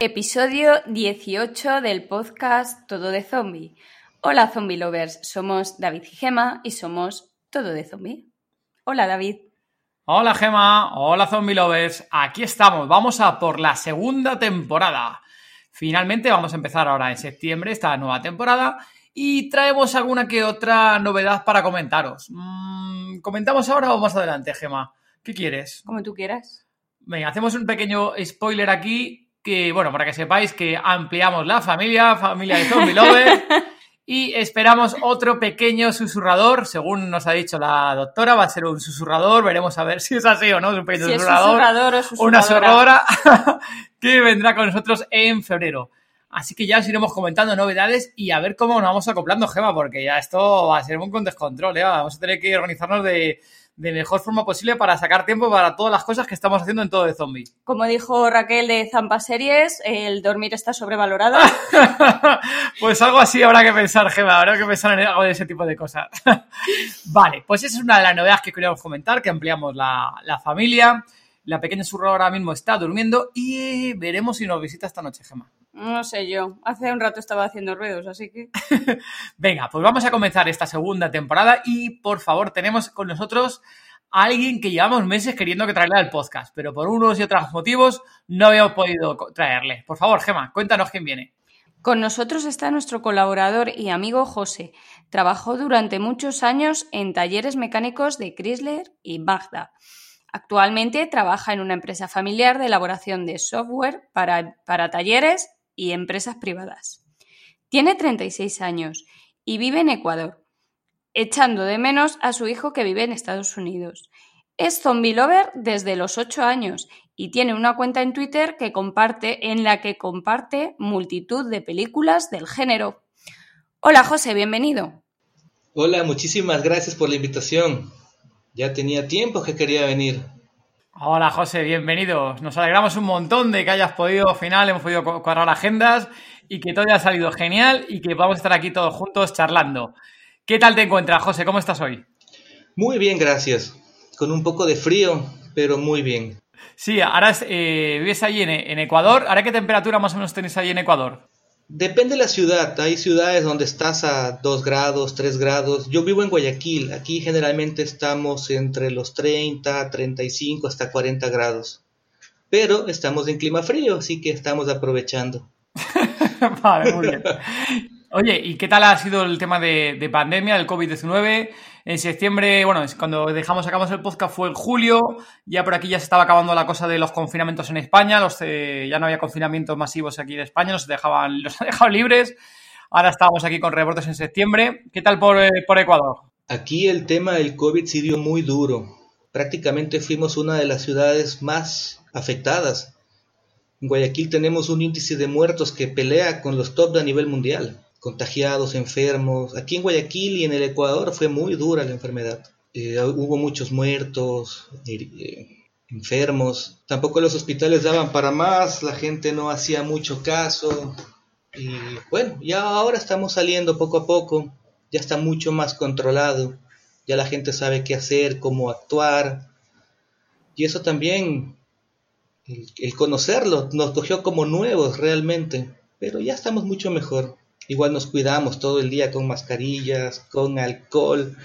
Episodio 18 del podcast Todo de Zombie. Hola Zombie Lovers, somos David y Gema y somos Todo de Zombie. Hola David. Hola Gema, hola Zombie Lovers, aquí estamos, vamos a por la segunda temporada. Finalmente vamos a empezar ahora en septiembre esta nueva temporada y traemos alguna que otra novedad para comentaros. Mm, ¿Comentamos ahora o más adelante, Gema? ¿Qué quieres? Como tú quieras. Venga, hacemos un pequeño spoiler aquí que, bueno, para que sepáis que ampliamos la familia, familia de Zombie Lover, y esperamos otro pequeño susurrador, según nos ha dicho la doctora, va a ser un susurrador, veremos a ver si es así o no, es un pequeño susurrador, es susurrador o una susurradora que vendrá con nosotros en febrero. Así que ya os iremos comentando novedades y a ver cómo nos vamos acoplando, Gema, porque ya esto va a ser un con descontrol, ¿eh? Vamos a tener que organizarnos de, de mejor forma posible para sacar tiempo para todas las cosas que estamos haciendo en todo de zombie. Como dijo Raquel de Zampa Series, el dormir está sobrevalorado. pues algo así habrá que pensar, Gema, habrá que pensar en algo de ese tipo de cosas. vale, pues esa es una de las novedades que queríamos comentar, que ampliamos la, la familia. La pequeña surro ahora mismo está durmiendo y veremos si nos visita esta noche, Gema. No sé yo. Hace un rato estaba haciendo ruidos, así que. Venga, pues vamos a comenzar esta segunda temporada y por favor tenemos con nosotros a alguien que llevamos meses queriendo que traerle al podcast, pero por unos y otros motivos no habíamos podido traerle. Por favor, Gema, cuéntanos quién viene. Con nosotros está nuestro colaborador y amigo José. Trabajó durante muchos años en talleres mecánicos de Chrysler y Magda. Actualmente trabaja en una empresa familiar de elaboración de software para, para talleres y empresas privadas. Tiene 36 años y vive en Ecuador, echando de menos a su hijo que vive en Estados Unidos. Es zombie lover desde los 8 años y tiene una cuenta en Twitter que comparte en la que comparte multitud de películas del género. Hola José, bienvenido. Hola, muchísimas gracias por la invitación. Ya tenía tiempo que quería venir. Hola José, bienvenido. Nos alegramos un montón de que hayas podido, al final hemos podido cuadrar agendas y que todo haya salido genial y que vamos a estar aquí todos juntos charlando. ¿Qué tal te encuentras, José? ¿Cómo estás hoy? Muy bien, gracias. Con un poco de frío, pero muy bien. Sí, ahora eh, vives allí en, en Ecuador. ¿Ahora qué temperatura más o menos tenéis allí en Ecuador? Depende de la ciudad. Hay ciudades donde estás a 2 grados, 3 grados. Yo vivo en Guayaquil. Aquí generalmente estamos entre los 30, 35 hasta 40 grados. Pero estamos en clima frío, así que estamos aprovechando. vale, muy bien. Oye, ¿y qué tal ha sido el tema de, de pandemia, del COVID-19? En septiembre, bueno, cuando dejamos, sacamos el podcast fue en julio, ya por aquí ya se estaba acabando la cosa de los confinamientos en España, los, ya no había confinamientos masivos aquí en España, los dejaban, los han dejado libres. Ahora estamos aquí con reportes en septiembre. ¿Qué tal por, eh, por Ecuador? Aquí el tema del COVID sí dio muy duro. Prácticamente fuimos una de las ciudades más afectadas. En Guayaquil tenemos un índice de muertos que pelea con los top a nivel mundial contagiados, enfermos. Aquí en Guayaquil y en el Ecuador fue muy dura la enfermedad. Eh, hubo muchos muertos, eh, enfermos. Tampoco los hospitales daban para más, la gente no hacía mucho caso. Y bueno, ya ahora estamos saliendo poco a poco, ya está mucho más controlado, ya la gente sabe qué hacer, cómo actuar. Y eso también, el, el conocerlo, nos cogió como nuevos realmente, pero ya estamos mucho mejor. Igual nos cuidamos todo el día con mascarillas, con alcohol.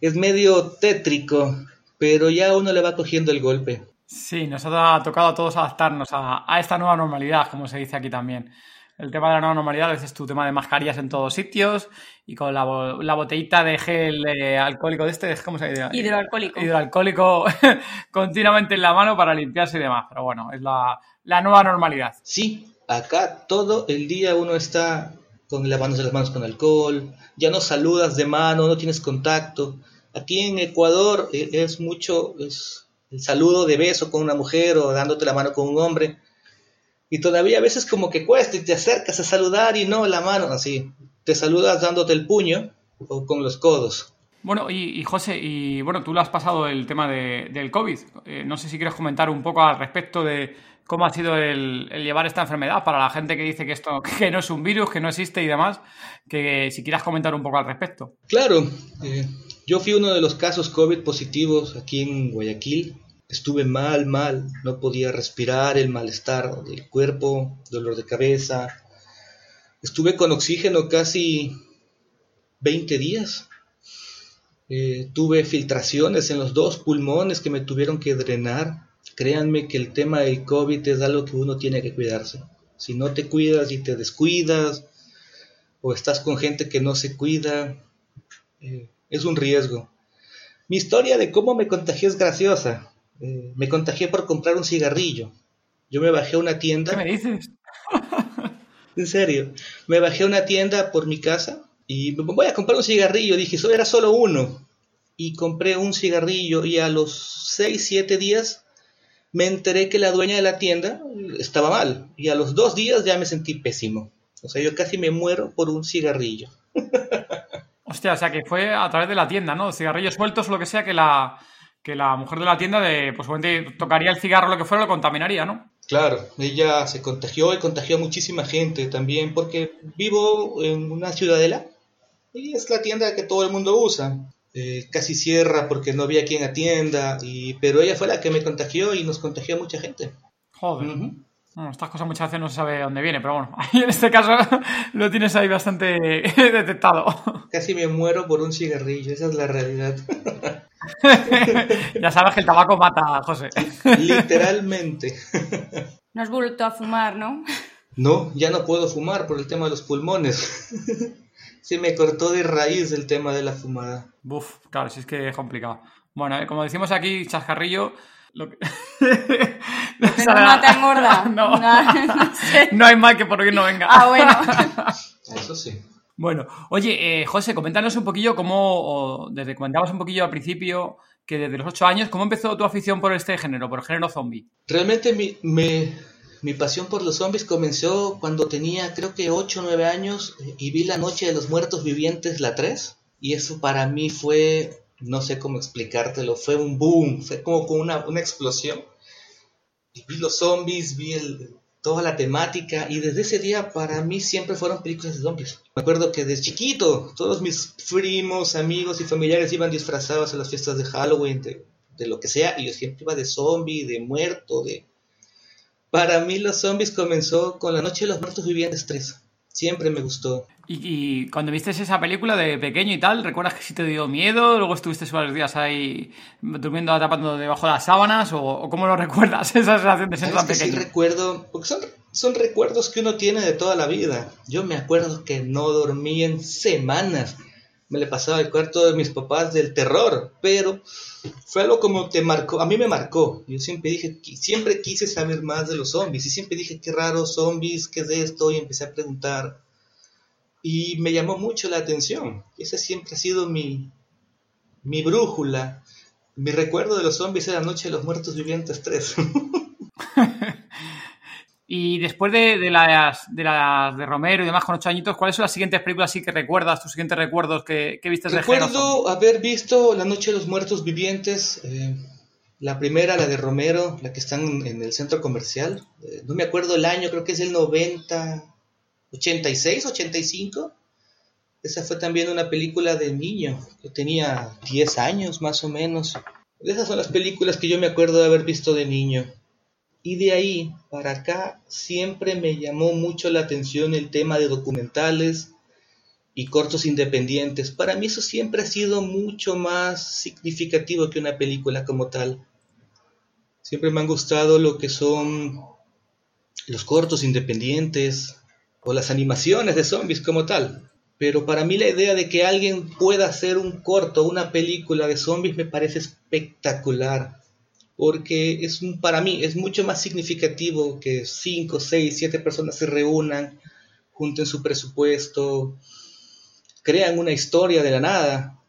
Es medio tétrico, pero ya uno le va cogiendo el golpe. Sí, nos ha tocado a todos adaptarnos a, a esta nueva normalidad, como se dice aquí también. El tema de la nueva normalidad es tu tema de mascarillas en todos sitios y con la, la botellita de gel eh, alcohólico de este, ¿cómo se dice? Hidroalcohólico. Hidroalcohólico continuamente en la mano para limpiarse y demás. Pero bueno, es la, la nueva normalidad. Sí, acá todo el día uno está con lavándose las manos con alcohol, ya no saludas de mano, no tienes contacto. Aquí en Ecuador eh, es mucho es el saludo de beso con una mujer o dándote la mano con un hombre. Y todavía a veces como que cuesta y te acercas a saludar y no la mano, así. Te saludas dándote el puño o con los codos. Bueno, y, José, y bueno, tú lo has pasado el tema de, del COVID. Eh, no sé si quieres comentar un poco al respecto de cómo ha sido el, llevar esta enfermedad para la gente que dice que esto que no es un virus, que no existe y demás, que si quieras comentar un poco al respecto. Claro, eh, yo fui uno de los casos COVID positivos aquí en Guayaquil. Estuve mal, mal, no podía respirar, el malestar del cuerpo, dolor de cabeza. Estuve con oxígeno casi 20 días. Eh, tuve filtraciones en los dos pulmones que me tuvieron que drenar. Créanme que el tema del COVID es algo que uno tiene que cuidarse. Si no te cuidas y te descuidas, o estás con gente que no se cuida, eh, es un riesgo. Mi historia de cómo me contagié es graciosa. Eh, me contagié por comprar un cigarrillo. Yo me bajé a una tienda. ¿Qué me dices? en serio. Me bajé a una tienda por mi casa y voy a comprar un cigarrillo. Dije, eso era solo uno. Y compré un cigarrillo y a los 6, 7 días me enteré que la dueña de la tienda estaba mal. Y a los dos días ya me sentí pésimo. O sea, yo casi me muero por un cigarrillo. Hostia, o sea que fue a través de la tienda, ¿no? Cigarrillos sueltos o lo que sea que la, que la mujer de la tienda de, pues tocaría el cigarro lo que fuera, lo contaminaría, ¿no? Claro, ella se contagió y contagió a muchísima gente también porque vivo en una ciudadela y es la tienda que todo el mundo usa. Eh, casi cierra porque no había quien atienda, y, pero ella fue la que me contagió y nos contagió a mucha gente. Joder. estas cosas muchas veces no se sabe dónde viene, pero bueno, en este caso lo tienes ahí bastante detectado. Casi me muero por un cigarrillo, esa es la realidad. ya sabes que el tabaco mata, José. Literalmente. No has vuelto a fumar, ¿no? No, ya no puedo fumar por el tema de los pulmones. Se me cortó de raíz el tema de la fumada. Buf, claro, sí es que es complicado. Bueno, eh, como decimos aquí, chascarrillo, lo que... no engorda. No, no, hay mal que por bien no venga. Ah, bueno. Eso sí. Bueno, oye, eh, José, coméntanos un poquillo cómo, desde comentabas un poquillo al principio, que desde los ocho años, ¿cómo empezó tu afición por este género, por el género zombie? Realmente mi, mi pasión por los zombies comenzó cuando tenía creo que ocho o 9 años y vi La Noche de los Muertos Vivientes, la 3, y eso para mí fue, no sé cómo explicártelo, fue un boom, fue como una, una explosión. Y vi los zombies, vi toda la temática y desde ese día para mí siempre fueron películas de zombies. Me acuerdo que desde chiquito todos mis primos, amigos y familiares iban disfrazados a las fiestas de Halloween, de, de lo que sea, y yo siempre iba de zombie, de muerto, de... Para mí los zombies comenzó con La Noche de los Muertos Vivientes 3. Siempre me gustó. ¿Y, cuando viste esa película de pequeño y tal, recuerdas que sí te dio miedo? ¿Luego estuviste varios días ahí durmiendo, atrapando debajo de las sábanas? ¿O, cómo lo recuerdas, esa sensación de ser tan pequeño? Sí recuerdo, porque son, son recuerdos que uno tiene de toda la vida. Yo me acuerdo que no dormí en semanas. Me le pasaba el cuarto de mis papás del terror, pero fue algo como te marcó, a mí me marcó. Yo siempre dije, siempre quise saber más de los zombies y siempre dije, qué raro zombies, qué es esto, y empecé a preguntar. Y me llamó mucho la atención. Ese siempre ha sido mi, mi brújula. Mi recuerdo de los zombies era Noche de los Muertos Vivientes 3. Y después de, las, de las de Romero y demás con ocho añitos, ¿cuáles son las siguientes películas sí que recuerdas, tus siguientes recuerdos que, que viste de Recuerdo haber visto La Noche de los Muertos Vivientes, eh, la primera, la de Romero, la que están en el centro comercial. Eh, no me acuerdo el año, creo que es el 90, 86, 85. Esa fue también una película de niño, yo tenía 10 años más o menos. Esas son las películas que yo me acuerdo de haber visto de niño. Y de ahí para acá siempre me llamó mucho la atención el tema de documentales y cortos independientes. Para mí eso siempre ha sido mucho más significativo que una película como tal. Siempre me han gustado lo que son los cortos independientes o las animaciones de zombies como tal. Pero para mí la idea de que alguien pueda hacer un corto, una película de zombies me parece espectacular porque es un, para mí es mucho más significativo que 5, 6, 7 personas se reúnan junten su presupuesto, crean una historia de la nada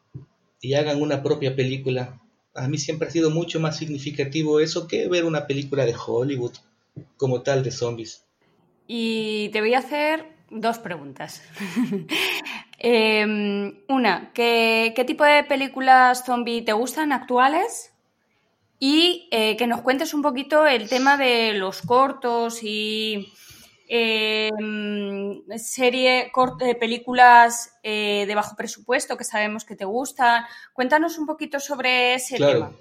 y hagan una propia película. A mí siempre ha sido mucho más significativo eso que ver una película de Hollywood como tal de zombies. Y te voy a hacer dos preguntas. Em, una, ¿qué, tipo de películas zombie te gustan actuales? Y eh, que nos cuentes un poquito el tema de los cortos y eh, serie, eh, películas eh, de bajo presupuesto que sabemos que te gustan. Cuéntanos un poquito sobre ese tema.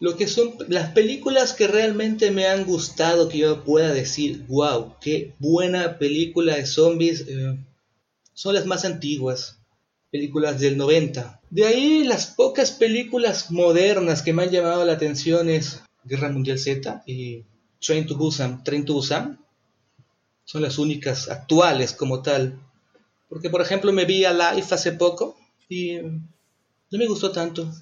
Lo que son las películas que realmente me han gustado, que yo pueda decir, wow, qué buena película de zombies, son las más antiguas, películas del 90. De ahí las pocas películas modernas que me han llamado la atención es Guerra Mundial Z y Train to Busan. Train to Busan son las únicas actuales como tal. Porque, por ejemplo, me vi a Life hace poco y no me gustó tanto.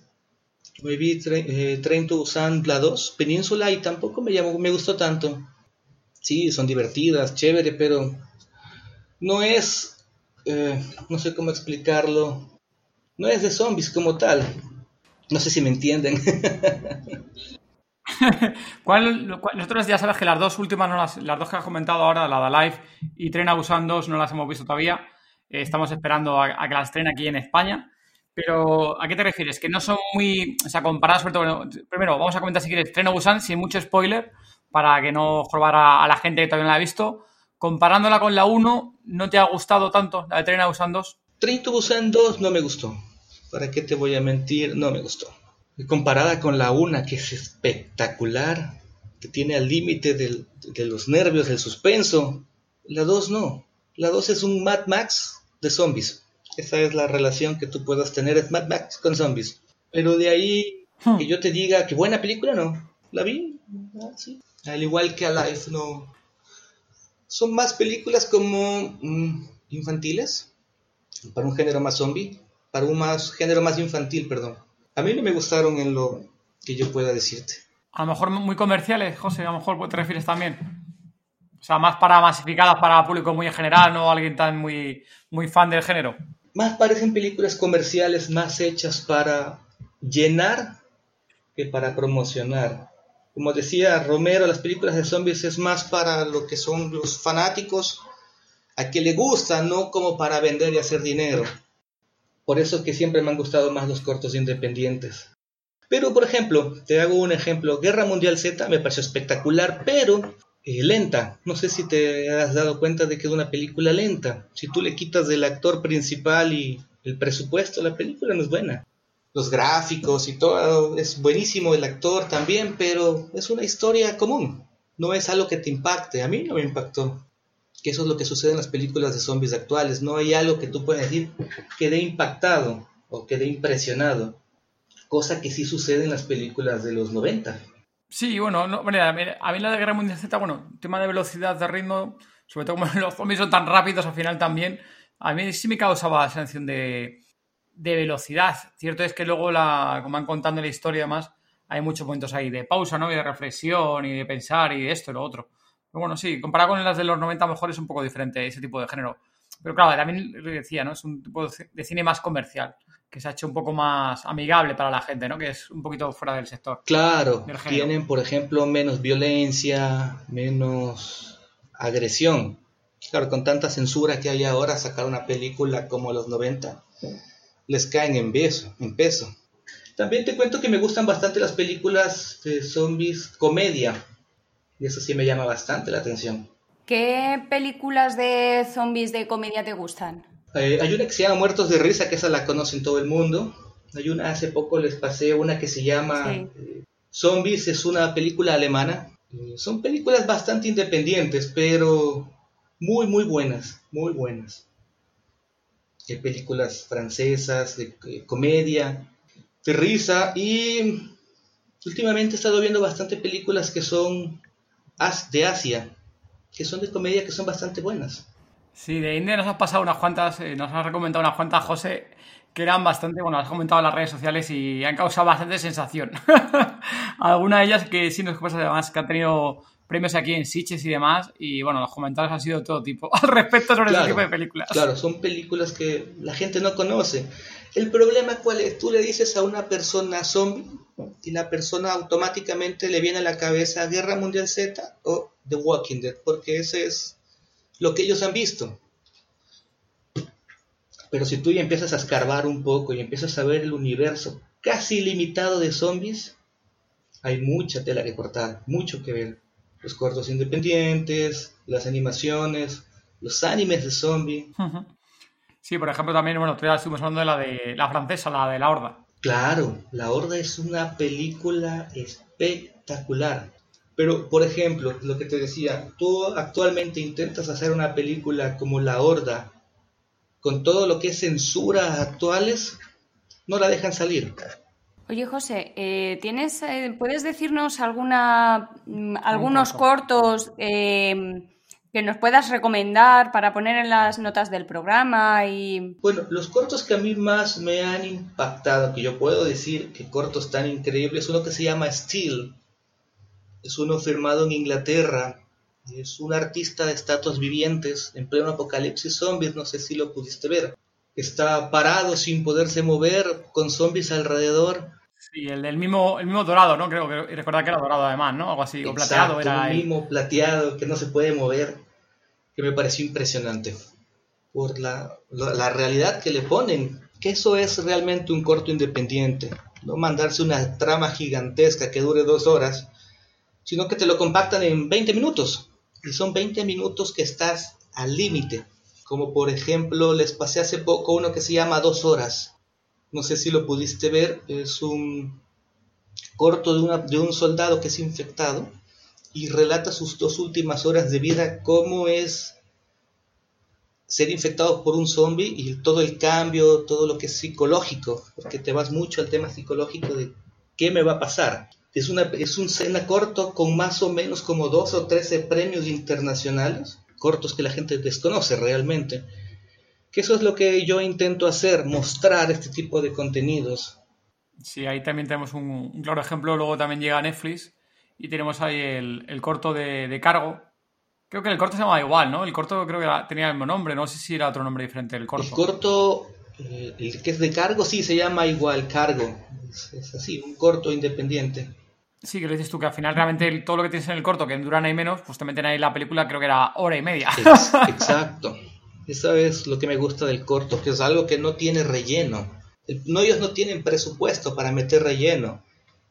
Me vi eh, Train to Busan la 2, Península, y tampoco me, me gustó tanto. Sí, son divertidas, chévere, pero no es, eh, no sé cómo explicarlo, no es de zombies como tal. No sé si me entienden. nosotros ya sabes que las dos últimas, no las, las, dos que has comentado ahora, la de Live y Tren a Busan 2, no las hemos visto todavía. Eh, estamos esperando a, que las estrenen aquí en España. Pero, ¿a qué te refieres? Que no son muy. O sea, comparadas, sobre todo. primero, vamos a comentar si quieres Tren Busan sin mucho spoiler, para que no jobar a, la gente que todavía no la ha visto. Comparándola con la 1, ¿no te ha gustado tanto la de Tren a Busan 2? Tren Busan 2 no me gustó. ¿Para qué te voy a mentir? No me gustó. Comparada con la 1, que es espectacular, que tiene al límite de los nervios, del suspenso. La 2 no. La 2 es un Mad Max de zombies. Esa es la relación que tú puedas tener es Mad Max con zombies. Pero de ahí hmm. que yo te diga que buena película, no. La vi, ah, Al igual que Alive, no. Son más películas como mm, infantiles, para un género más zombie, para un más género más infantil, perdón. A mí no me gustaron en lo que yo pueda decirte. A lo mejor muy comerciales, José, a lo mejor te refieres también. O sea, más para masificadas para público muy en general, no alguien tan muy, muy fan del género más parecen películas comerciales más hechas para llenar que para promocionar. Como decía Romero, las películas de zombies es más para lo que son los fanáticos, a que le gusta, no como para vender y hacer dinero. Por eso que siempre me han gustado más los cortos independientes. Pero, por ejemplo, te hago un ejemplo, Guerra Mundial Z me pareció espectacular, pero eh, lenta. No sé si te has dado cuenta de que es una película lenta. Si tú le quitas del actor principal y el presupuesto, la película no es buena. Los gráficos y todo es buenísimo, el actor también, pero es una historia común. No es algo que te impacte. A mí no me impactó. Que eso es lo que sucede en las películas de zombies actuales. No hay algo que tú puedas decir quedé impactado o quedé impresionado. Cosa que sí sucede en las películas de los 90. Sí, bueno, no, a mí la de Guerra Mundial Z, bueno, tema de velocidad, de ritmo, sobre todo como los zombies son tan rápidos al final también, a mí sí me causaba la sensación de, velocidad. Cierto es que luego, la, como van contando la historia además, hay muchos momentos ahí de pausa, ¿no? Y de reflexión y de pensar y de esto y lo otro. Pero bueno, sí, comparado con las de los 90 a lo mejor es un poco diferente ese tipo de género. Pero claro, también decía, ¿no? Es un tipo de cine más comercial que se ha hecho un poco más amigable para la gente, ¿no? Que es un poquito fuera del sector. Claro, tienen, por ejemplo, menos violencia, menos agresión. Claro, con tanta censura que hay ahora, sacar una película como los 90 les caen en peso, en peso. También te cuento que me gustan bastante las películas de zombies comedia. Y eso sí me llama bastante la atención. ¿Qué películas de zombies de comedia te gustan? Eh, hay una que se llama Muertos de Risa, que esa la conocen todo el mundo. Hay una, hace poco les pasé una que se llama eh, Zombies, es una película alemana. Eh, son películas bastante independientes, pero muy, muy buenas, muy buenas. Películas francesas, de, comedia, de risa y últimamente he estado viendo bastante películas que son de Asia, que son de comedia que son bastante buenas. Sí, de India nos has pasado unas cuantas, eh, nos has recomendado unas cuantas, José, que eran bastante, bueno, has comentado en las redes sociales y han causado bastante sensación. Algunas de ellas que sí nos pasa además que han tenido premios aquí en Sitges y demás. Y bueno, los comentarios han sido todo tipo al respecto sobre ese tipo de películas. Claro, son películas que la gente no conoce. El problema cuál es, tú le dices a una persona zombie y la persona automáticamente le viene a la cabeza Guerra Mundial Z o The Walking Dead, porque ese es lo que ellos han visto. Pero si tú ya empiezas a escarbar un poco y empiezas a ver el universo casi limitado de zombies, hay mucha tela que cortar, mucho que ver. Los cortos independientes, las animaciones, los animes de zombies. Sí, por ejemplo, también, bueno, tú ya estuvimos hablando de la de la francesa, la de La Horda. Claro, La Horda es una película espectacular. Pero, por ejemplo, lo que te decía, tú actualmente intentas hacer una película como La Horda, con todo lo que es censura actuales, no la dejan salir. Oye, José, eh, ¿tienes, eh, ¿puedes decirnos alguna, mm, algunos cortos eh, que nos puedas recomendar para poner en las notas del programa? Y... Bueno, los cortos que a mí más me han impactado, que yo puedo decir que cortos tan increíbles, uno que se llama Steel. Es uno firmado en Inglaterra. Es un artista de estatuas vivientes en pleno apocalipsis zombies, no sé si lo pudiste ver. Está parado sin poderse mover, con zombies alrededor Sí, el del mismo, el mismo dorado, ¿no? Creo que recordar que era dorado además, ¿no? Algo así, o plateado era. El mismo plateado que no se puede mover, que me pareció impresionante. Por la, la, realidad que le ponen, que eso es realmente un corto independiente. No mandarse una trama gigantesca que dure dos horas, sino que te lo compactan en 20 minutos. Y son 20 minutos que estás al límite. Como por ejemplo, les pasé hace poco uno que se llama Dos Horas no sé si lo pudiste ver, es un corto de, de un soldado que es infectado y relata sus dos últimas horas de vida, cómo es ser infectado por un zombie y todo el cambio, todo lo que es psicológico, porque te vas mucho al tema psicológico de qué me va a pasar. Es, una, es un cena corto con más o menos como dos o trece premios internacionales, cortos que la gente desconoce realmente que eso es lo que yo intento hacer, mostrar este tipo de contenidos. Sí, ahí también tenemos un, claro ejemplo, luego también llega Netflix y tenemos ahí el, corto de, cargo. Creo que el corto se llama igual, ¿no? El corto creo que tenía el mismo nombre, no sé si era otro nombre diferente el corto. El corto, eh, el que es de cargo, sí, se llama igual cargo. Es, así, un corto independiente. Sí, que lo dices tú, que al final realmente todo lo que tienes en el corto, que duran ahí menos, pues te meten ahí la película, creo que era hora y media. exacto. Eso es lo que me gusta del corto, que es algo que no tiene relleno. No, ellos no tienen presupuesto para meter relleno.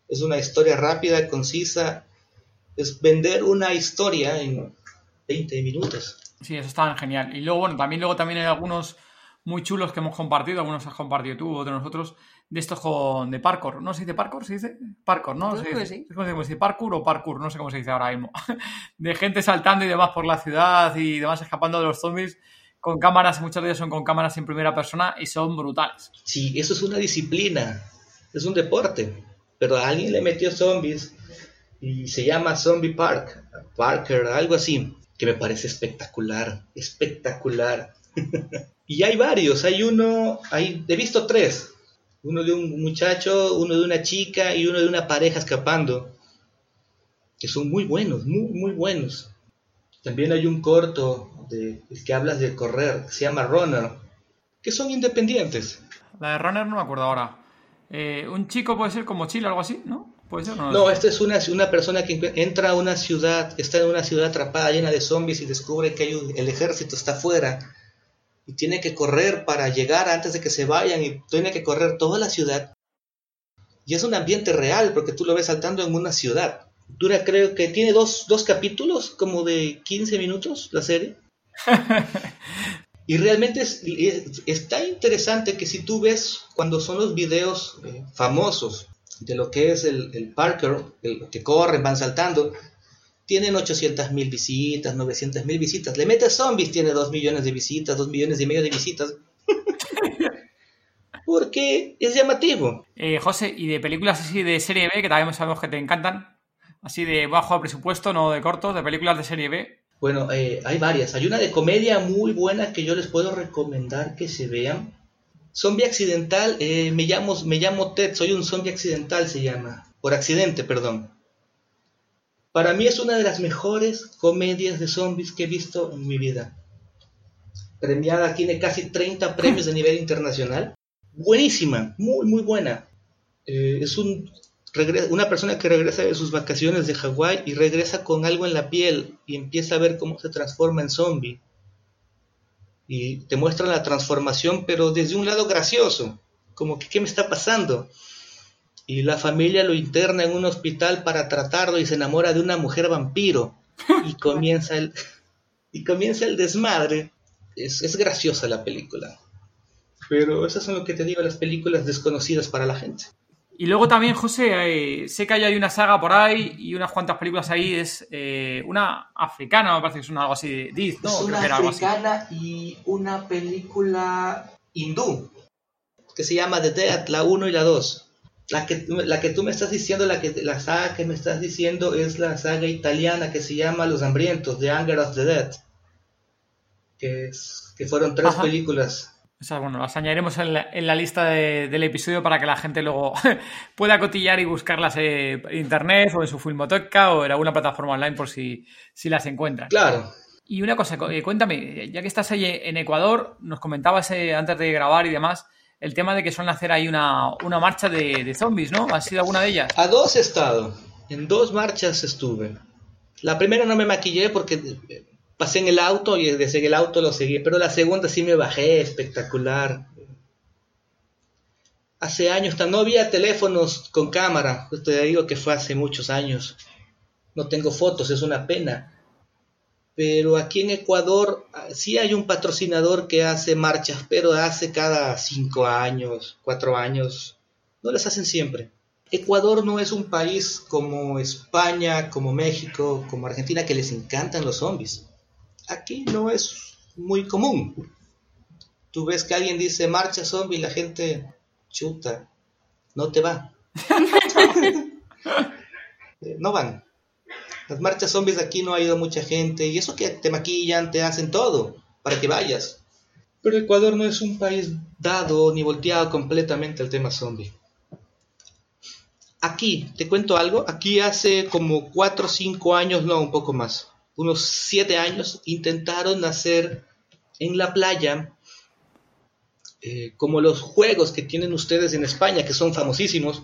Es una historia rápida, concisa. Es vender una historia en 20 minutos. Sí, eso está genial. Y luego, bueno, también luego también hay algunos muy chulos que hemos compartido, algunos has compartido tú, otros nosotros, de estos con, de parkour. ¿No se dice parkour? ¿Se dice? Parkour, ¿no? ¿Se dice? ¿Cómo se dice? ¿Parkour o parkour? No sé cómo se dice ahora mismo. de gente saltando y demás por la ciudad y demás escapando de los zombies con cámaras, muchos de son con cámaras en primera persona y son brutales. Sí, eso es una disciplina, es un deporte, pero a alguien le metió zombies y se llama Zombie Park, Parker, algo así, que me parece espectacular, espectacular. y hay varios, hay uno, hay, he visto tres, uno de un muchacho, uno de una chica y uno de una pareja escapando, que son muy buenos, muy, muy buenos. También hay un corto de, que hablas de correr, que se llama Runner, que son independientes. La de Runner no me acuerdo ahora. Eh, un chico puede ser como Chile, algo así, ¿no? ¿Puede ser? No, no esta es una, una persona que entra a una ciudad, está en una ciudad atrapada llena de zombies y descubre que hay el ejército está afuera y tiene que correr para llegar antes de que se vayan y tiene que correr toda la ciudad. Y es un ambiente real porque tú lo ves saltando en una ciudad. Dura, creo que tiene dos, dos capítulos, como de 15 minutos la serie. Y realmente es, está interesante que si tú ves cuando son los videos eh, famosos de lo que es el, el Parker, el, que corren, van saltando, tienen 800 mil visitas, 900 mil visitas. Le metes zombies, tiene 2 millones de visitas, 2 millones y medio de visitas. Porque es llamativo. Eh, José, ¿y de películas así de serie B, que también sabemos que te encantan? Así de bajo presupuesto, no de cortos, de películas de serie B. Bueno, eh, hay varias. Hay una de comedia muy buena que yo les puedo recomendar que se vean. Zombie accidental, eh, me, llamo, me llamo Ted, soy un zombie accidental, se llama. Por accidente, perdón. Para mí es una de las mejores comedias de zombies que he visto en mi vida. Premiada, tiene casi 30 premios a nivel internacional. Buenísima, muy, muy buena. Eh, es un, una persona que regresa de sus vacaciones de Hawái y regresa con algo en la piel y empieza a ver cómo se transforma en zombie. Y te muestra la transformación, pero desde un lado gracioso. Como que, ¿qué me está pasando? y la familia lo interna en un hospital para tratarlo y se enamora de una mujer vampiro y comienza el y comienza el desmadre. Es, es graciosa la película. Pero esas son lo que te digo, las películas desconocidas para la gente. Y luego también, José, eh, sé que hay una saga por ahí y unas cuantas películas ahí. Es eh, una africana, me parece que es una, algo así de ¿no? Es una africana y una película hindú que se llama The Dead, la 1 y la 2. La que, la que tú me estás diciendo, la, que, la saga que me estás diciendo es la saga italiana que se llama Los Hambrientos, The Anger of the Dead. Que, que fueron tres películas. O sea, bueno, las añadiremos en la, en la lista del episodio para que la gente luego pueda cotillar y buscarlas en internet o en su filmoteca o en alguna plataforma online por si, si las encuentran. Claro. Y una cosa, eh, cuéntame, ya que estás ahí en Ecuador, nos comentabas eh, antes de grabar y demás, el tema de que suelen hacer ahí una, marcha de, zombies, ¿no? ¿Ha sido alguna de ellas? A dos he estado. En dos marchas estuve. La primera no me maquillé porque pasé en el auto y desde el auto lo seguí, pero la segunda sí me bajé, espectacular. Hace años, no había teléfonos con cámara, te digo que fue hace muchos años. No tengo fotos, es una pena pero aquí en Ecuador ah, sí hay un patrocinador que hace marchas, pero hace cada cinco años, cuatro años, no las hacen siempre. Ecuador no es un país como España, como México, como Argentina, que les encantan los zombies. Aquí no es muy común. Tú ves que alguien dice marcha zombie y la gente chuta, no te va. no van. Las marchas zombies aquí no ha ido mucha gente y eso que te maquillan, te hacen todo para que vayas. Pero Ecuador no es un país dado ni volteado completamente al tema zombie. Aquí, te cuento algo, aquí hace como 4 o 5 años, no, un poco más, unos 7 años, intentaron hacer en la playa eh, como los juegos que tienen ustedes en España, que son famosísimos,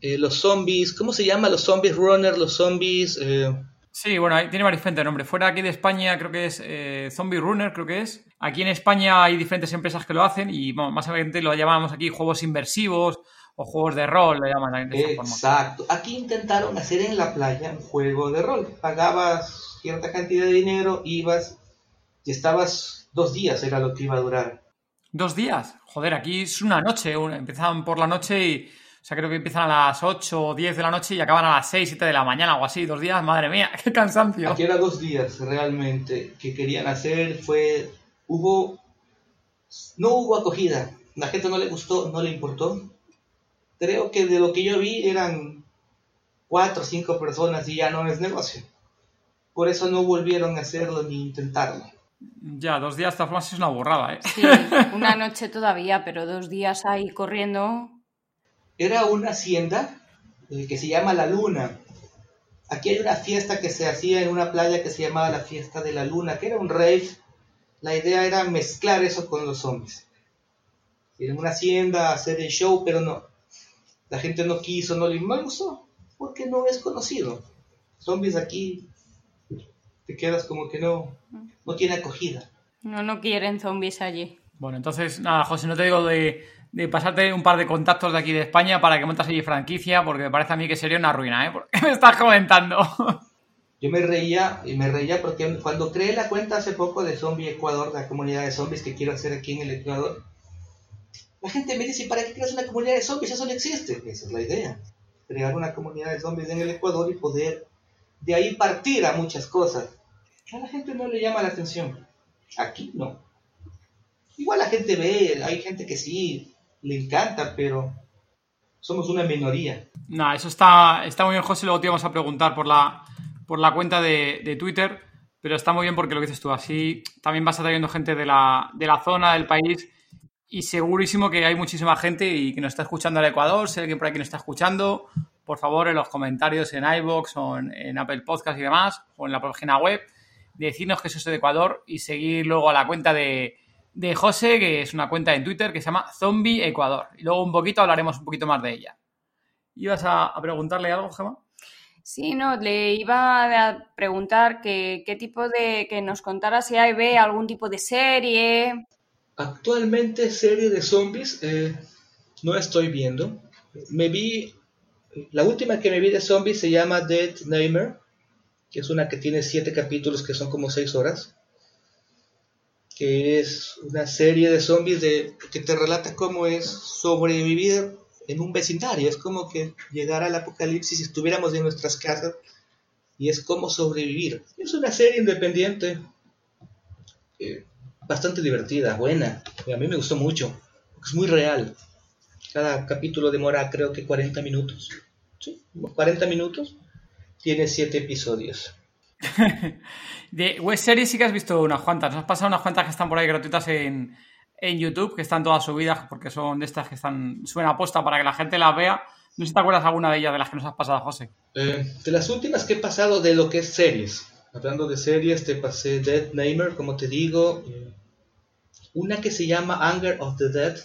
eh, los zombies, ¿cómo se llama? Los zombies runner, los zombies... Eh, sí, bueno, tiene varios diferentes nombres. Fuera aquí de España creo que es Zombie Runner, creo que es. Aquí en España hay diferentes empresas que lo hacen y más adelante lo llamamos aquí juegos inversivos o juegos de rol, lo llaman de esa Exacto. Aquí intentaron hacer en la playa un juego de rol. Pagabas cierta cantidad de dinero, ibas y estabas dos días, era lo que iba a durar. ¿Dos días? Joder, aquí es una noche. Empezaban por la noche y o sea, creo que empiezan a las 8 o 10 de la noche y acaban a las 6, 7 de la mañana o así, dos días, madre mía, qué cansancio. Aquí era dos días realmente que querían hacer, fue, hubo, no hubo acogida, la gente no le gustó, no le importó. Creo que de lo que yo vi eran cuatro o cinco personas y ya no es negocio. Por eso no volvieron a hacerlo ni intentarlo. Ya, dos días esta es una borrada, ¿eh? Sí, una noche todavía, pero dos días ahí corriendo era una hacienda eh, que se llama La Luna. Aquí hay una fiesta que se hacía en una playa que se llamaba la Fiesta de la Luna, que era un rave. La idea era mezclar eso con los zombies. En una hacienda, hacer el show, pero no. La gente no quiso, no le gustó, porque no es conocido. Zombies aquí, te quedas como que no, no tiene acogida. No, no quieren zombies allí. Bueno, entonces, nada, José, no te digo de de pasarte un par de contactos de aquí de España para que montas allí franquicia, porque me parece a mí que sería una ruina, ¿eh? Porque me estás comentando. Yo me reía, y me reía porque cuando creé la cuenta hace poco de Zombie Ecuador, la comunidad de zombies que quiero hacer aquí en el Ecuador, la gente me dice, ¿para qué creas una comunidad de zombies? Eso no existe. Esa es la idea. Crear una comunidad de zombies en el Ecuador y poder de ahí partir a muchas cosas. A la gente no le llama la atención. Aquí no. Igual la gente ve, hay gente que sí, le encanta, pero somos una minoría. No, eso está, está muy bien, José. Luego te íbamos a preguntar por la, por la cuenta de, Twitter, pero está muy bien porque lo que dices tú, así también vas atrayendo gente de la, de la zona, del país, y segurísimo que hay muchísima gente y que nos está escuchando al Ecuador, sé que por aquí nos está escuchando, por favor, en los comentarios en iVoox o en, Apple Podcast y demás, o en la página web, decirnos que eso es de Ecuador y seguir luego a la cuenta de, de José, que es una cuenta en Twitter que se llama Zombie Ecuador. Y luego un poquito hablaremos un poquito más de ella. ¿Ibas a, preguntarle algo, Gemma? Sí, no, le iba a preguntar que, qué tipo de. que nos contara si hay ve algún tipo de serie. Actualmente, serie de zombies eh, no estoy viendo. Me vi. La última que me vi de zombies se llama Dead Nightmare, que es una que tiene siete capítulos que son como seis horas que es una serie de zombies de, que te relata cómo es sobrevivir en un vecindario. Es como que llegar al apocalipsis si estuviéramos en nuestras casas y es como sobrevivir. Es una serie independiente, eh, bastante divertida, buena. A mí me gustó mucho, es muy real. Cada capítulo demora creo que 40 minutos. ¿Sí? 40 minutos. Tiene 7 episodios. de web series sí que has visto unas cuantas. Nos has pasado unas cuantas que están por ahí gratuitas en, YouTube, que están todas subidas porque son de estas que están suena aposta para que la gente las vea. No sé si te acuerdas alguna de ellas de las que nos has pasado, José. Eh, de las últimas que he pasado de lo que es series. Hablando de series, te pasé Dead Namer, como te digo. Eh, una que se llama Anger of the Dead,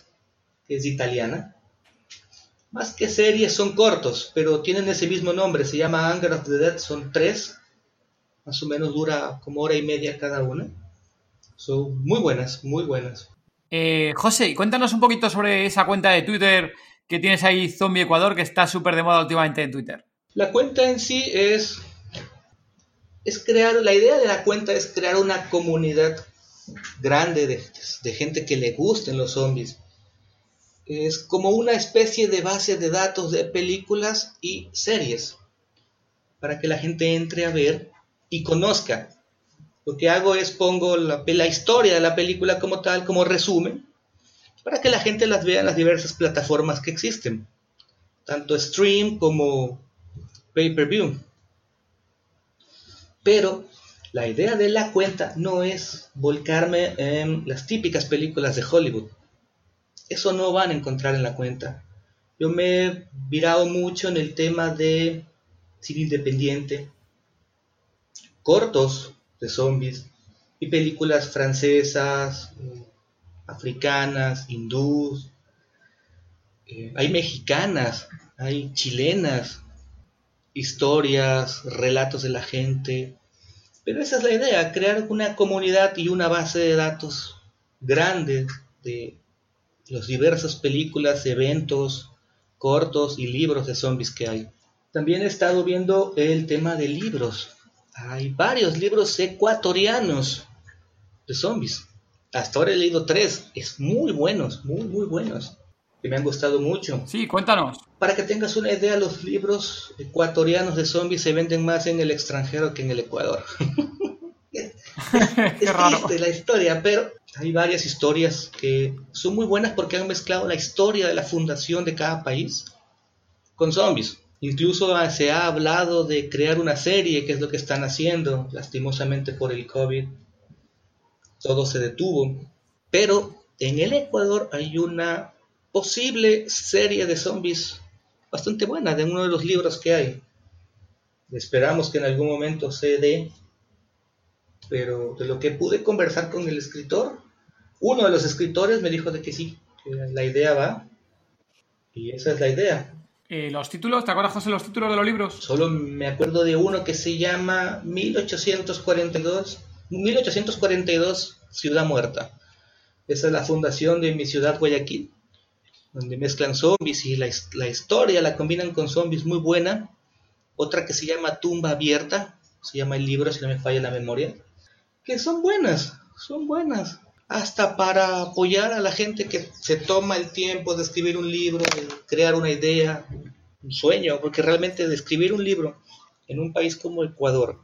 que es italiana. Más que series, son cortos, pero tienen ese mismo nombre. Se llama Anger of the Dead, son tres más o menos dura como hora y media cada una. Son muy buenas, muy buenas. Eh, José, cuéntanos un poquito sobre esa cuenta de Twitter que tienes ahí, Zombie Ecuador, que está súper de moda últimamente en Twitter. La cuenta en sí es, es crear, la idea de la cuenta es crear una comunidad grande de, de gente que le gusten los zombies. Es como una especie de base de datos de películas y series para que la gente entre a ver y conozca. Lo que hago es pongo la, la historia de la película como tal, como resumen, para que la gente las vea en las diversas plataformas que existen, tanto stream como pay-per-view. Pero la idea de la cuenta no es volcarme en las típicas películas de Hollywood. Eso no van a encontrar en la cuenta. Yo me he virado mucho en el tema de cine independiente, cortos de zombies y películas francesas, africanas, hindús, eh, hay mexicanas, hay chilenas, historias, relatos de la gente. Pero esa es la idea, crear una comunidad y una base de datos grande de las diversas películas, eventos, cortos y libros de zombies que hay. También he estado viendo el tema de libros. Hay varios libros ecuatorianos de zombies. Hasta ahora he leído tres. Es muy buenos, muy, muy buenos. Que me han gustado mucho. Sí, cuéntanos. Para que tengas una idea, los libros ecuatorianos de zombies se venden más en el extranjero que en el Ecuador. es, Qué raro. la historia, pero hay varias historias que son muy buenas porque han mezclado la historia de la fundación de cada país con zombies. Incluso se ha hablado de crear una serie, que es lo que están haciendo, lastimosamente por el COVID. Todo se detuvo. Pero en el Ecuador hay una posible serie de zombies bastante buena de uno de los libros que hay. Esperamos que en algún momento se dé. Pero de lo que pude conversar con el escritor, uno de los escritores me dijo de que sí, que la idea va. Y esa es la idea. Eh, ¿Los títulos? ¿Te acuerdas, José, los títulos de los libros? Solo me acuerdo de uno que se llama 1842, 1842 Ciudad Muerta. Esa es la fundación de mi ciudad Guayaquil, donde mezclan zombies y la, la historia la combinan con zombies muy buena. Otra que se llama Tumba Abierta, se llama el libro, si no me falla la memoria, que son buenas, son buenas hasta para apoyar a la gente que se toma el tiempo de escribir un libro, de crear una idea, un sueño, porque realmente de escribir un libro en un país como Ecuador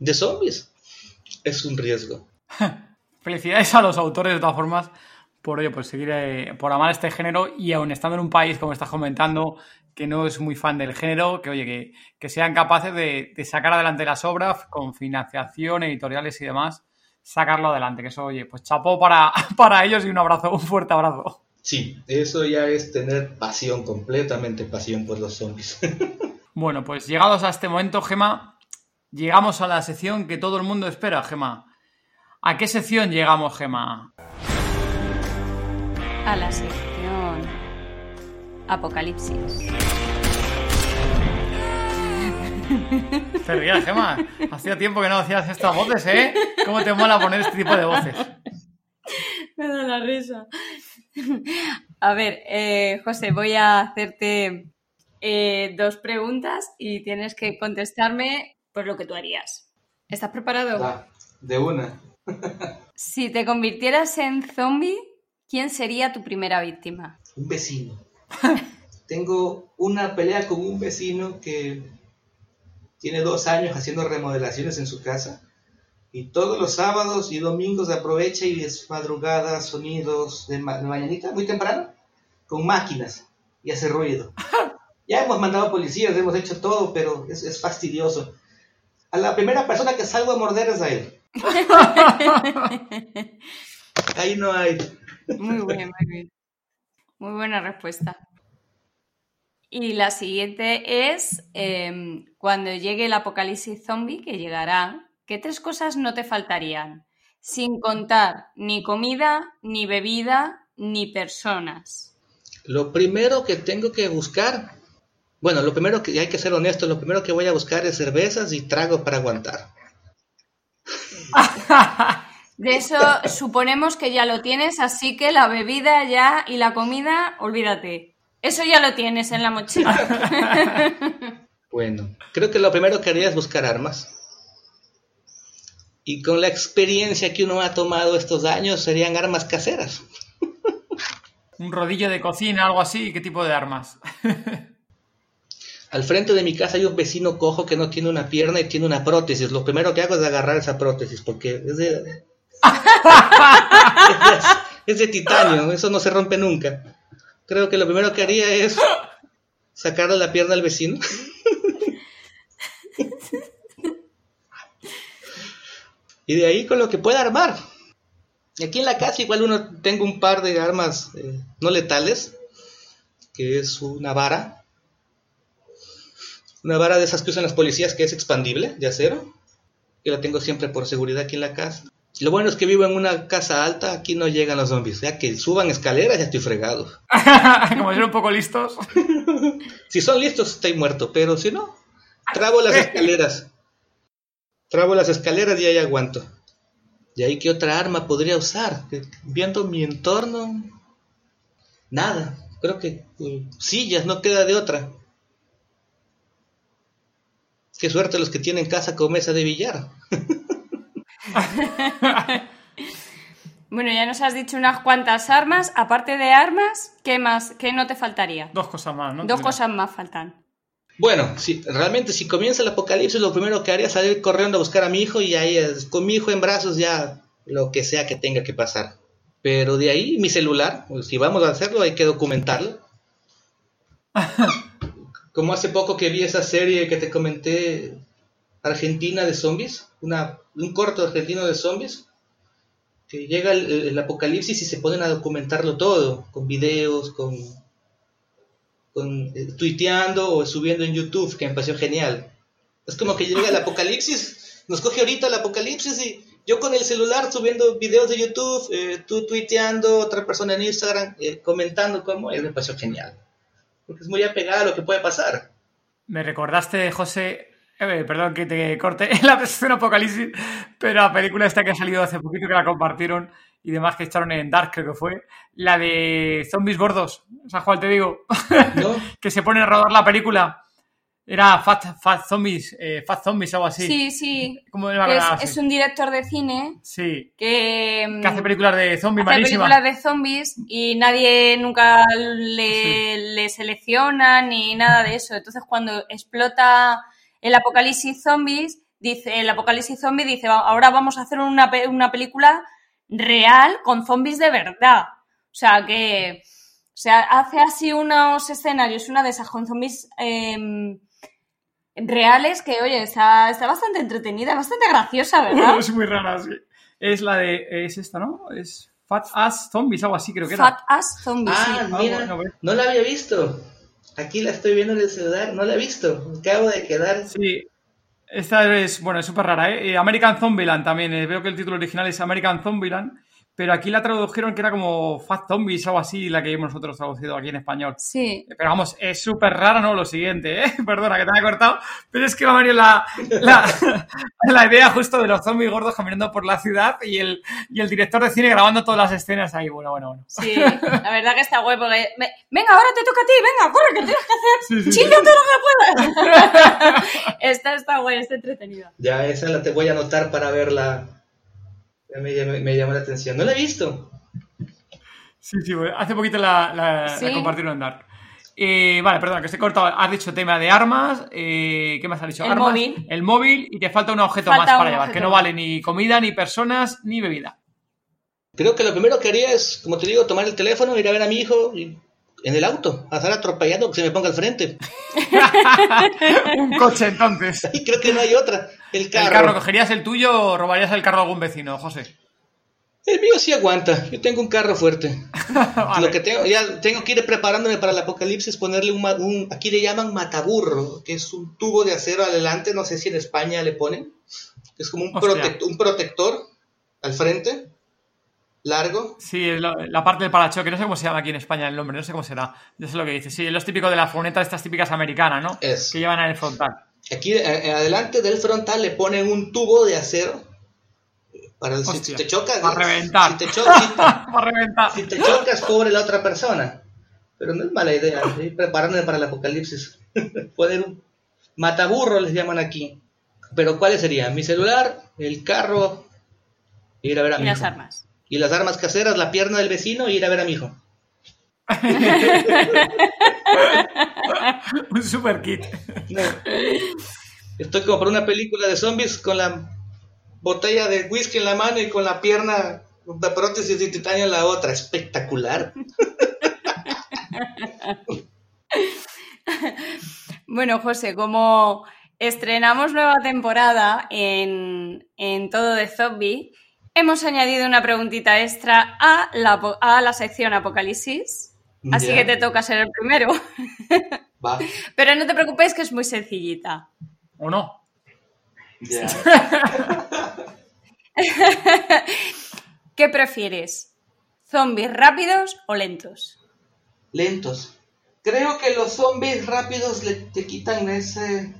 de zombies es un riesgo. Felicidades a los autores de todas formas por ello, por seguir, eh, por amar este género y aún estando en un país, como estás comentando, que no es muy fan del género, que oye, que, sean capaces de, de sacar adelante las obras con financiación, editoriales y demás sacarlo adelante. Que eso, oye, pues chapó para, para ellos y un abrazo, un fuerte abrazo. Sí, eso ya es tener pasión, completamente pasión por los zombies. Bueno, pues llegados a este momento, Gema, llegamos a la sección que todo el mundo espera, Gema. ¿A qué sección llegamos, Gema? A la sección Apocalipsis. Pero ya, Gema, hacía tiempo que no hacías estas voces, ¿eh? ¿Cómo te mola poner este tipo de voces? Me da la risa. A ver, eh, José, voy a hacerte eh, dos preguntas y tienes que contestarme por lo que tú harías. ¿Estás preparado? De una. Si te convirtieras en zombie, ¿quién sería tu primera víctima? Un vecino. Tengo una pelea con un vecino que tiene dos años haciendo remodelaciones en su casa. Y todos los sábados y domingos aprovecha y es madrugada, sonidos de, ma- de mañanita, muy temprano, con máquinas y hace ruido. Ya hemos mandado policías, hemos hecho todo, pero es, es fastidioso. A la primera persona que salgo a morder es a él. Ahí no hay. Muy bien, muy bien. Muy buena respuesta. Y la siguiente es, em, cuando llegue el apocalipsis zombie, que llegará, ¿qué tres cosas no te faltarían? Sin contar ni comida, ni bebida, ni personas. Lo primero que tengo que buscar, bueno, lo primero que hay que ser honesto, lo primero que voy a buscar es cervezas y trago para aguantar. De eso suponemos que ya lo tienes, así que la bebida ya y la comida, olvídate. Eso ya lo tienes en la mochila. Bueno, creo que lo primero que haría es buscar armas. Y con la experiencia que uno ha tomado estos años, serían armas caseras. ¿Un rodillo de cocina, algo así? ¿Qué tipo de armas? Al frente de mi casa hay un vecino cojo que no tiene una pierna y tiene una prótesis. Lo primero que hago es agarrar esa prótesis porque es de, es de titanio, eso no se rompe nunca. Creo que lo primero que haría es sacarle la pierna al vecino. y de ahí con lo que pueda armar. Aquí en la casa igual uno tengo un par de armas eh, no letales, que es una vara, una vara de esas que usan las policías que es expandible, de acero, que la tengo siempre por seguridad aquí en la casa. Lo bueno es que vivo en una casa alta, aquí no llegan los zombies, ya que suban escaleras ya estoy fregado. Como ser un poco listos. Si son listos estoy muerto, pero si no, trabo las escaleras. Trabo las escaleras y ahí aguanto. ¿Y ahí qué otra arma podría usar? Viendo mi entorno, nada. Creo que eh, sillas, no queda de otra. Qué suerte los que tienen casa con mesa de billar. Bueno, ya nos has dicho unas cuantas armas. Aparte de armas, ¿qué más? ¿Qué no te faltaría? Dos cosas más, ¿no? Dos Mira. cosas más faltan. Bueno, si, realmente si comienza el apocalipsis, lo primero que haría es salir corriendo a buscar a mi hijo y ahí es- con mi hijo en brazos ya lo que sea que tenga que pasar. Pero de ahí mi celular, pues, si vamos a hacerlo hay que documentarlo. Como hace poco que vi esa serie que te comenté, Argentina de zombies, un corto argentino de zombies, que llega el, apocalipsis y se ponen a documentarlo todo, con videos, con con, eh, tuiteando o subiendo en YouTube, que me pareció genial. Es como que llega el apocalipsis, nos coge ahorita el apocalipsis y yo con el celular subiendo videos de YouTube, eh, tú tuiteando, otra persona en Instagram eh, comentando cómo es, me pareció genial. Porque es muy apegado a lo que puede pasar. Me recordaste, José, eh, perdón que te corte la presentación Apocalipsis, pero la película esta que ha salido hace poquito, que la compartieron y demás que echaron en Dark, creo que fue, la de zombies gordos, ¿sabes cuál te digo? ¿no? que se ponen a rodar la película. Era Fat, Fat Zombies, eh, Fat Zombies, algo así. Sí, sí. ¿Cómo era Que es, un director de cine Sí, que, mm, que hace películas de zombies hace malísimas. películas de zombies y nadie nunca le, le selecciona ni nada de eso. Entonces, cuando explota el apocalipsis zombies, dice, el apocalipsis zombie dice, "Va- ahora vamos a hacer una, pe- una película real con zombies de verdad. O sea, que o sea, hace así unos escenarios, una de esas con zombies em, reales que, oye, está, está bastante entretenida, bastante graciosa, ¿verdad? es muy rara, sí. Es la de. Es esta, ¿no? Es Fat Ass Zombies, algo así creo que era. Fat Ass Zombies, sí. Ah, Ah, mira, bueno, bueno. no la había visto. Aquí la estoy viendo en el celular, no la he visto. Acabo de quedar. Sí. Esta es, bueno, es súper rara, ¿eh? American Zombieland también. eh, Veo que el título original es American Zombieland. Pero aquí la tradujeron que era como Fast Zombies o algo así, la que hemos nosotros traducido aquí en español. Sí. Pero vamos, es súper rara, ¿no? Lo siguiente, ¿eh? Perdona que te haya cortado. Pero es que va a venir la, la, la idea justo de los zombies gordos caminando por la ciudad y el, y el director de cine grabando todas las escenas ahí. Bueno, bueno, bueno. Sí, la verdad que está guay porque... me- Venga, ahora te toca a ti, venga, corre, que tienes que hacer... Sí, sí, sí. ¡Chilla todo lo que puedas! esta está guay, está entretenida. Ya, esa la te voy a anotar para verla. Me, llamó- me llamó la atención. No la he visto. Sí, sí, hace poquito la, la, Sí. la compartieron en Dark. Eh, vale, perdona, que estoy cortado. Has dicho tema de armas. eh, ¿Qué más has dicho? El armas, móvil. El móvil y te falta un objeto Falta más para llevar, objeto que no vale ni comida, ni personas, ni bebida. Creo que lo primero que haría es, como te digo, tomar el teléfono, ir a ver a mi hijo y- en el auto, a estar atropellando que se me ponga al frente. un coche, entonces. Y creo que no hay otra. El carro. ¿El carro cogerías el tuyo o robarías el carro de algún vecino, José? El mío sí aguanta. Yo tengo un carro fuerte. Vale. Lo que tengo, ya tengo que ir preparándome para el apocalipsis, ponerle un, aquí le llaman mataburro, que es un tubo de acero adelante, no sé si en España le ponen, es como un, protect- un protector al frente, largo. Sí, la, parte del parachoque, no sé cómo se llama aquí en España el nombre, no sé cómo será. Yo sé lo que dices. Sí, es lo típico de las furgonetas estas típicas americanas, ¿no? Es. Que llevan en el frontal. Aquí eh, eh, adelante del frontal le ponen un tubo de acero para el- si, Hostia, si te chocas, para reventar. Si te, cho- si te- Va a reventar. si te chocas, pobre la otra persona. Pero no es mala idea, ir preparándome para el apocalipsis. Poner un mataburro les llaman aquí. Pero ¿cuáles serían? Mi celular, el carro, ir a ver a Y mi las hijo. armas. Y las armas caseras, la pierna del vecino y ir a ver a mi hijo. Un super kit. No. Estoy como para una película de zombies con la botella de whisky en la mano y con la pierna de prótesis de titanio en la otra. Espectacular. Bueno, José, como estrenamos nueva temporada en, en Todo de Zombie, hemos añadido una preguntita extra a la, a la sección Apocalipsis. Así que te toca ser el primero. Va. Pero no te preocupes que es muy sencillita. ¿O no? Ya. ¿Qué prefieres? ¿Zombies rápidos o lentos? Lentos. Creo que los zombies rápidos le, te quitan ese,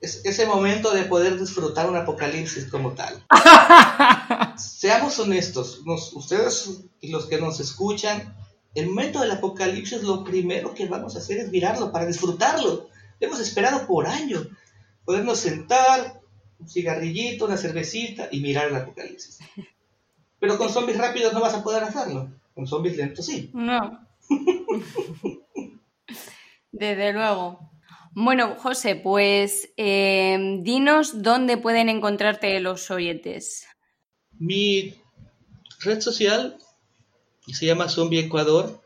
es- ese momento de poder disfrutar un apocalipsis como tal. Seamos honestos, nos- ustedes y los que nos escuchan, el momento del apocalipsis lo primero que vamos a hacer es mirarlo para disfrutarlo. Hemos esperado por años podernos sentar, un cigarrillito, una cervecita y mirar el apocalipsis. Pero con zombies rápidos no vas a poder hacerlo. Con zombies lentos sí. No. Desde luego. Bueno, José, pues eh, dinos dónde pueden encontrarte los oyentes. Mi red social se llama Zombie Ecuador.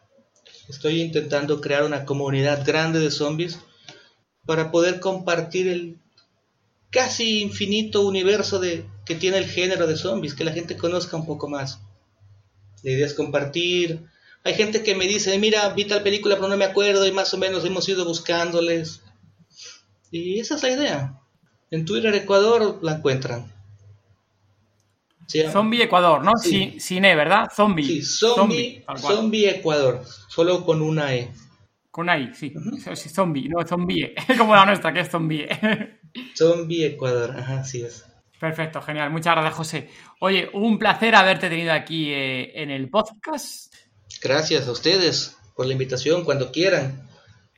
Estoy intentando crear una comunidad grande de zombies para poder compartir el casi infinito universo de, que tiene el género de zombies, que la gente conozca un poco más. La idea es compartir. Hay gente que me dice, mira, vi tal película pero no me acuerdo y más o menos hemos ido buscándoles. Y esa es la idea. En Twitter Ecuador la encuentran. Zombie Ecuador, ¿no? Sí. Sin, sin E, ¿verdad? Zombie. Sí, zombie, zombie Ecuador, solo con una E. Con sí. Eso sí, zombie, no zombie. Como la nuestra, que es zombie. Zombie Ecuador, ajá, así es. Perfecto, genial. Muchas gracias, José. Oye, un placer haberte tenido aquí eh, en el podcast. Gracias a ustedes por la invitación, cuando quieran.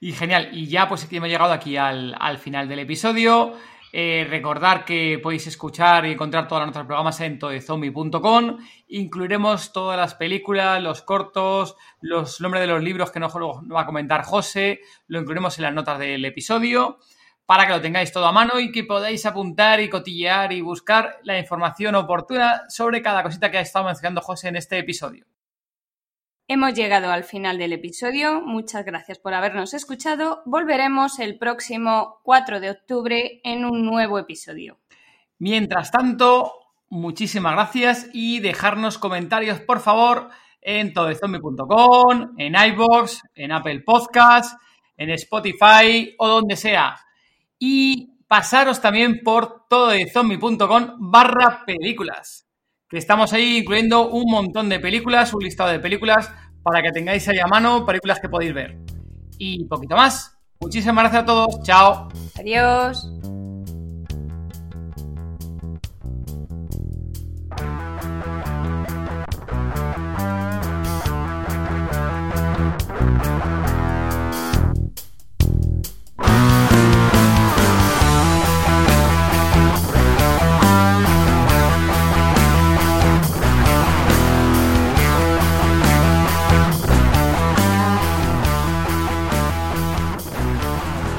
Y genial. Y ya pues hemos llegado aquí al, al final del episodio. Eh, recordar que podéis escuchar y encontrar todos nuestros programas en todezombie.com. Incluiremos todas las películas, los cortos, los nombres de los libros que nos va a comentar José. Lo incluiremos en las notas del episodio para que lo tengáis todo a mano y que podáis apuntar y cotillear y buscar la información oportuna sobre cada cosita que ha estado mencionando José en este episodio. Hemos llegado al final del episodio. Muchas gracias por habernos escuchado. Volveremos el próximo 4 de octubre en un nuevo episodio. Mientras tanto, muchísimas gracias y dejarnos comentarios, por favor, en todezombie.com, en iBox, en Apple Podcasts en Spotify o donde sea. Y pasaros también por tododezombie.com barra películas, que estamos ahí incluyendo un montón de películas, un listado de películas para que tengáis ahí a mano películas que podéis ver. Y poquito más. Muchísimas gracias a todos. Chao. Adiós.